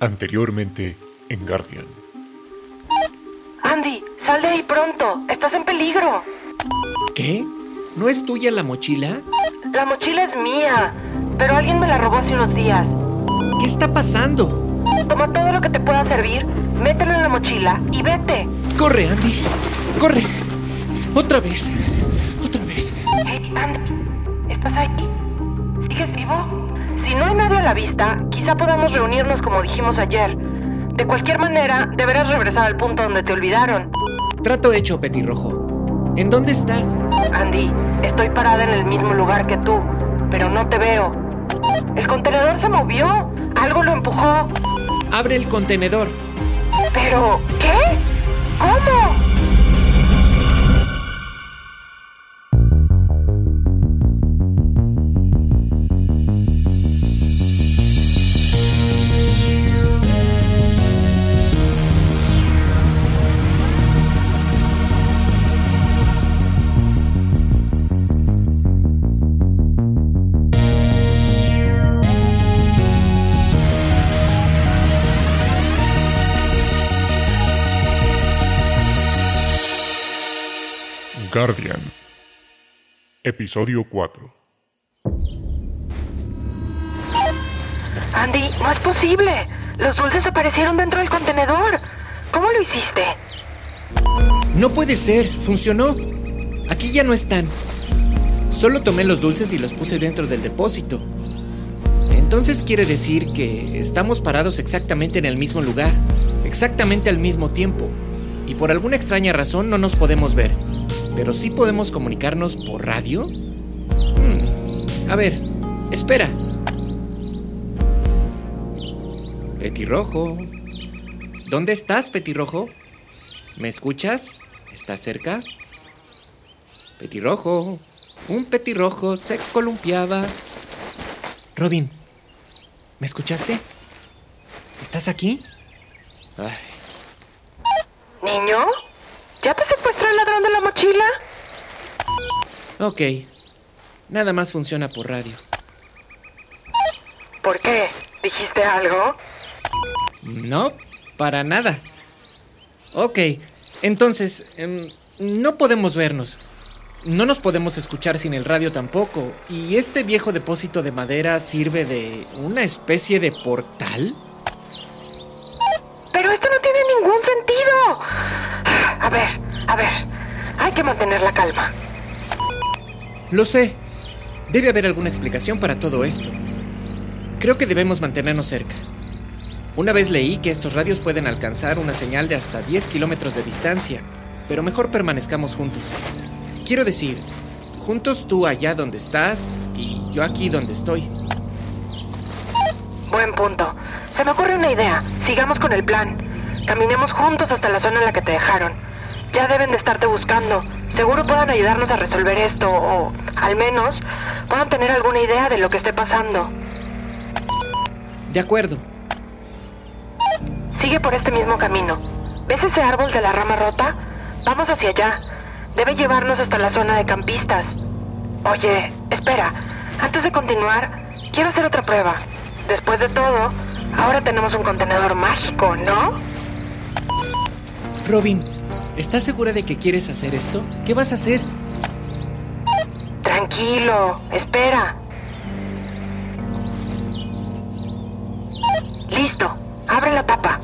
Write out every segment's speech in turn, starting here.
Anteriormente en Guardian. Andy, sal de ahí pronto. Estás en peligro. ¿Qué? ¿No es tuya la mochila? La mochila es mía, pero alguien me la robó hace unos días. ¿Qué está pasando? Toma todo lo que te pueda servir, mételo en la mochila y vete. Corre, Andy. Corre. Otra vez. Otra vez. Hey, Andy, ¿estás ahí? ¿Sigues vivo? Si no hay nadie a la vista, quizá podamos reunirnos como dijimos ayer. De cualquier manera, deberás regresar al punto donde te olvidaron. Trato hecho, petirrojo. ¿En dónde estás? Andy, estoy parada en el mismo lugar que tú, pero no te veo. El contenedor se movió. Algo lo empujó. Abre el contenedor. ¿Pero qué? ¿Cómo? Guardian. Episodio 4. Andy, no es posible. Los dulces aparecieron dentro del contenedor. ¿Cómo lo hiciste? No puede ser. Funcionó. Aquí ya no están. Solo tomé los dulces y los puse dentro del depósito. Entonces quiere decir que estamos parados exactamente en el mismo lugar, exactamente al mismo tiempo. Y por alguna extraña razón no nos podemos ver. Pero sí podemos comunicarnos por radio. Hmm, A ver, espera. Petirrojo. ¿Dónde estás, Petirrojo? ¿Me escuchas? ¿Estás cerca? Petirrojo. Un petirrojo se columpiaba. Robin, ¿me escuchaste? ¿Estás aquí? ¿Niño? ¿Ya te secuestró el ladrón de la mochila? ok. Nada más funciona por radio. ¿Por qué? ¿Dijiste algo? No, para nada. Ok, entonces, em, no podemos vernos. No nos podemos escuchar sin el radio tampoco. ¿Y este viejo depósito de madera sirve de una especie de portal? Pero esto no tiene ningún sentido. A ver, a ver. Hay que mantener la calma. Lo sé. Debe haber alguna explicación para todo esto. Creo que debemos mantenernos cerca. Una vez leí que estos radios pueden alcanzar una señal de hasta 10 kilómetros de distancia, pero mejor permanezcamos juntos. Quiero decir, juntos tú allá donde estás y yo aquí donde estoy. Buen punto. Se me ocurre una idea. Sigamos con el plan. Caminemos juntos hasta la zona en la que te dejaron. Ya deben de estarte buscando. Seguro puedan ayudarnos a resolver esto o, al menos, puedan tener alguna idea de lo que esté pasando. De acuerdo. Sigue por este mismo camino. ¿Ves ese árbol de la rama rota? Vamos hacia allá. Debe llevarnos hasta la zona de campistas. Oye, espera. Antes de continuar, quiero hacer otra prueba. Después de todo, ahora tenemos un contenedor mágico, ¿no? Robin, ¿estás segura de que quieres hacer esto? ¿Qué vas a hacer? Tranquilo, espera. Listo, abre la tapa.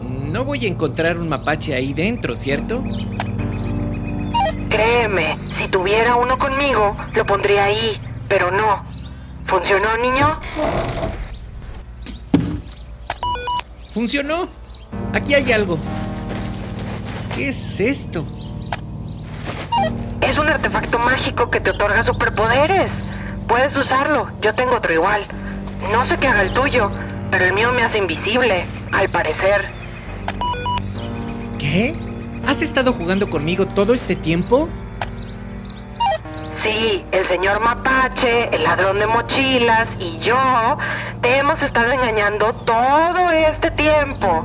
No voy a encontrar un mapache ahí dentro, ¿cierto? Créeme, si tuviera uno conmigo, lo pondría ahí, pero no. ¿Funcionó, niño? ¡Funcionó! Aquí hay algo. ¿Qué es esto? Es un artefacto mágico que te otorga superpoderes. Puedes usarlo, yo tengo otro igual. No sé qué haga el tuyo, pero el mío me hace invisible, al parecer. ¿Qué? ¿Has estado jugando conmigo todo este tiempo? Sí, el señor Mapache, el ladrón de mochilas y yo te hemos estado engañando todo este tiempo.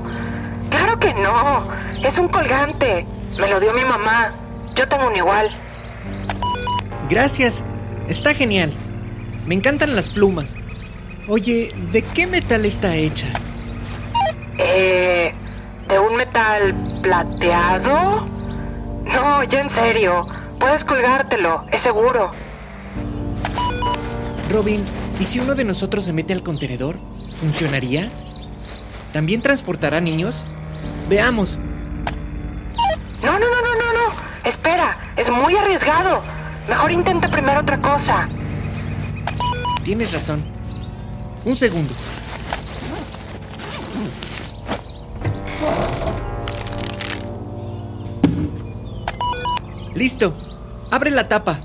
Claro que no, es un colgante. Me lo dio mi mamá. Yo tengo un igual. Gracias. Está genial. Me encantan las plumas. Oye, ¿de qué metal está hecha? Eh, ¿de un metal plateado? No, ya en serio. Puedes colgártelo, es seguro. Robin, ¿y si uno de nosotros se mete al contenedor? ¿Funcionaría? ¿También transportará niños? Veamos. No, no, no, no, no, no. Espera, es muy arriesgado. Mejor intenta primero otra cosa. Tienes razón. Un segundo. Listo. Abre la tapa.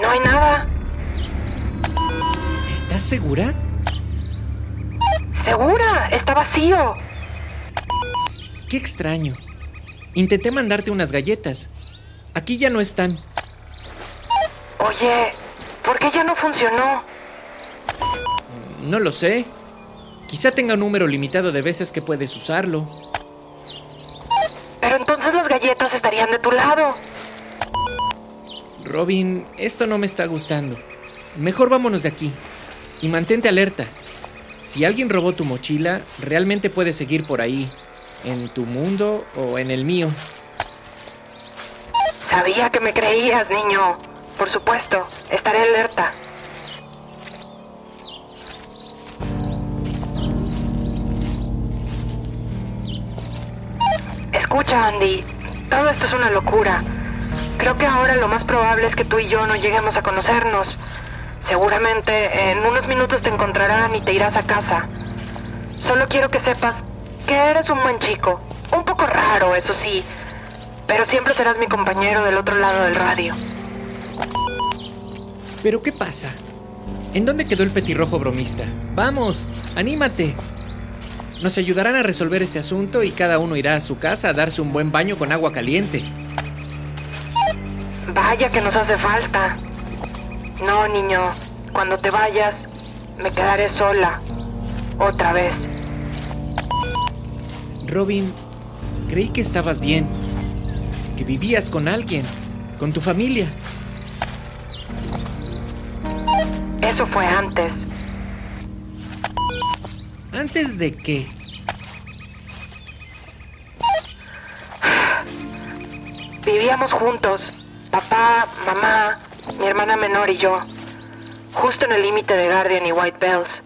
No hay nada. ¿Estás segura? Segura, está vacío. Qué extraño. Intenté mandarte unas galletas. Aquí ya no están. Oye, ¿por qué ya no funcionó? No lo sé. Quizá tenga un número limitado de veces que puedes usarlo. Pero entonces las galletas estarían de tu lado. Robin, esto no me está gustando. Mejor vámonos de aquí. Y mantente alerta. Si alguien robó tu mochila, realmente puede seguir por ahí. En tu mundo o en el mío. Sabía que me creías, niño. Por supuesto, estaré alerta. Escucha, Andy. Todo esto es una locura. Creo que ahora lo más probable es que tú y yo no lleguemos a conocernos. Seguramente en unos minutos te encontrarán y te irás a casa. Solo quiero que sepas que eres un buen chico. Un poco raro, eso sí. Pero siempre serás mi compañero del otro lado del radio. ¿Pero qué pasa? ¿En dónde quedó el petirrojo bromista? Vamos, anímate. Nos ayudarán a resolver este asunto y cada uno irá a su casa a darse un buen baño con agua caliente. Vaya que nos hace falta. No, niño, cuando te vayas, me quedaré sola. Otra vez. Robin, creí que estabas bien. Que vivías con alguien, con tu familia. Eso fue antes. ¿Antes de qué? Vivíamos juntos. Papá, mamá, mi hermana menor y yo. Justo en el límite de Guardian y White Bells.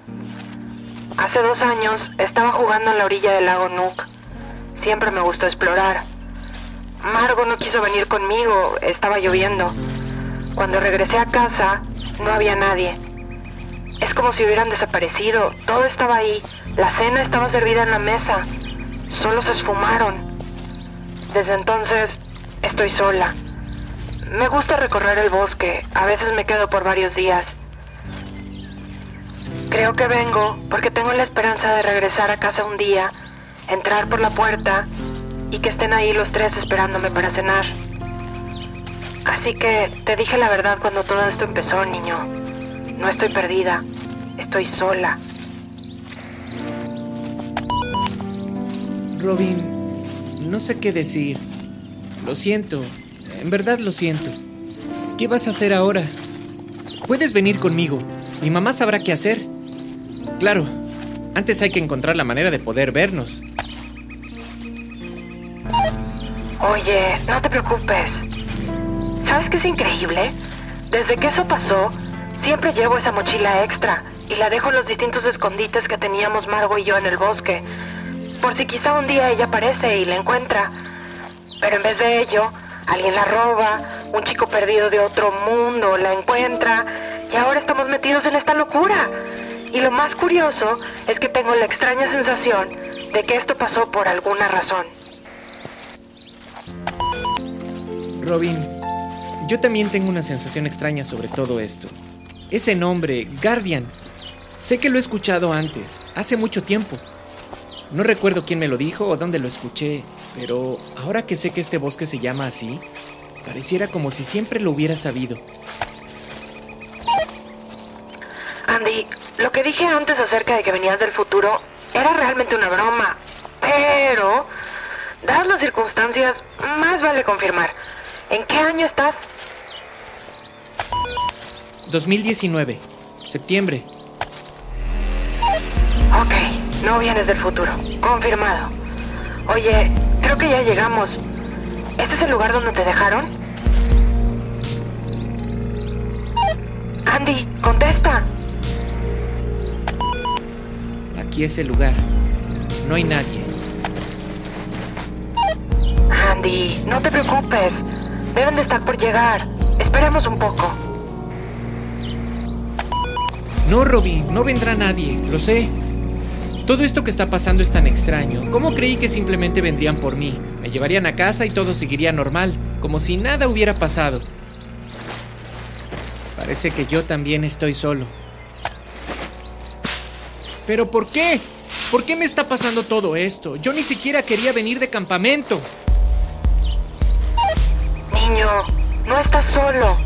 Hace dos años estaba jugando en la orilla del lago Nook. Siempre me gustó explorar. Margo no quiso venir conmigo, estaba lloviendo. Cuando regresé a casa, no había nadie. Es como si hubieran desaparecido. Todo estaba ahí. La cena estaba servida en la mesa. Solo se esfumaron. Desde entonces estoy sola. Me gusta recorrer el bosque. A veces me quedo por varios días. Creo que vengo porque tengo la esperanza de regresar a casa un día, entrar por la puerta y que estén ahí los tres esperándome para cenar. Así que te dije la verdad cuando todo esto empezó, niño. No estoy perdida, estoy sola. Robin, no sé qué decir. Lo siento, en verdad lo siento. ¿Qué vas a hacer ahora? Puedes venir conmigo. Mi mamá sabrá qué hacer. Claro, antes hay que encontrar la manera de poder vernos. Oye, no te preocupes. ¿Sabes qué es increíble? Desde que eso pasó, siempre llevo esa mochila extra y la dejo en los distintos escondites que teníamos Margo y yo en el bosque. Por si quizá un día ella aparece y la encuentra. Pero en vez de ello, alguien la roba, un chico perdido de otro mundo la encuentra y ahora estamos metidos en esta locura. Y lo más curioso es que tengo la extraña sensación de que esto pasó por alguna razón. Robin, yo también tengo una sensación extraña sobre todo esto. Ese nombre, Guardian, sé que lo he escuchado antes, hace mucho tiempo. No recuerdo quién me lo dijo o dónde lo escuché, pero ahora que sé que este bosque se llama así, pareciera como si siempre lo hubiera sabido. Andy, lo que dije antes acerca de que venías del futuro era realmente una broma. Pero, dadas las circunstancias, más vale confirmar. ¿En qué año estás? 2019. septiembre. No vienes del futuro. Confirmado. Oye, creo que ya llegamos. ¿Este es el lugar donde te dejaron? Andy, contesta. Aquí es el lugar. No hay nadie. Andy, no te preocupes. Deben de estar por llegar. Esperemos un poco. No, Robin, no vendrá nadie, lo sé. Todo esto que está pasando es tan extraño. ¿Cómo creí que simplemente vendrían por mí? Me llevarían a casa y todo seguiría normal, como si nada hubiera pasado. Parece que yo también estoy solo. ¿Pero por qué? ¿Por qué me está pasando todo esto? Yo ni siquiera quería venir de campamento. Niño, no estás solo.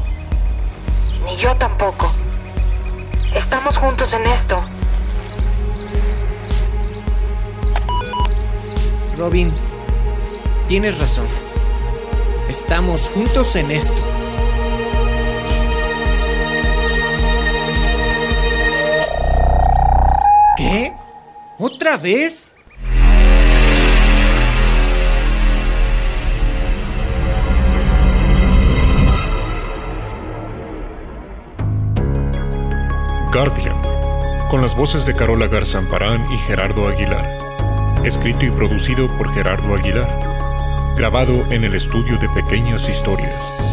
Ni yo tampoco. Estamos juntos en esto. Robin, tienes razón. Estamos juntos en esto. ¿Qué? ¿Otra vez? Guardian, con las voces de Carola Garzamparán y Gerardo Aguilar. Escrito y producido por Gerardo Aguilar. Grabado en el estudio de Pequeñas Historias.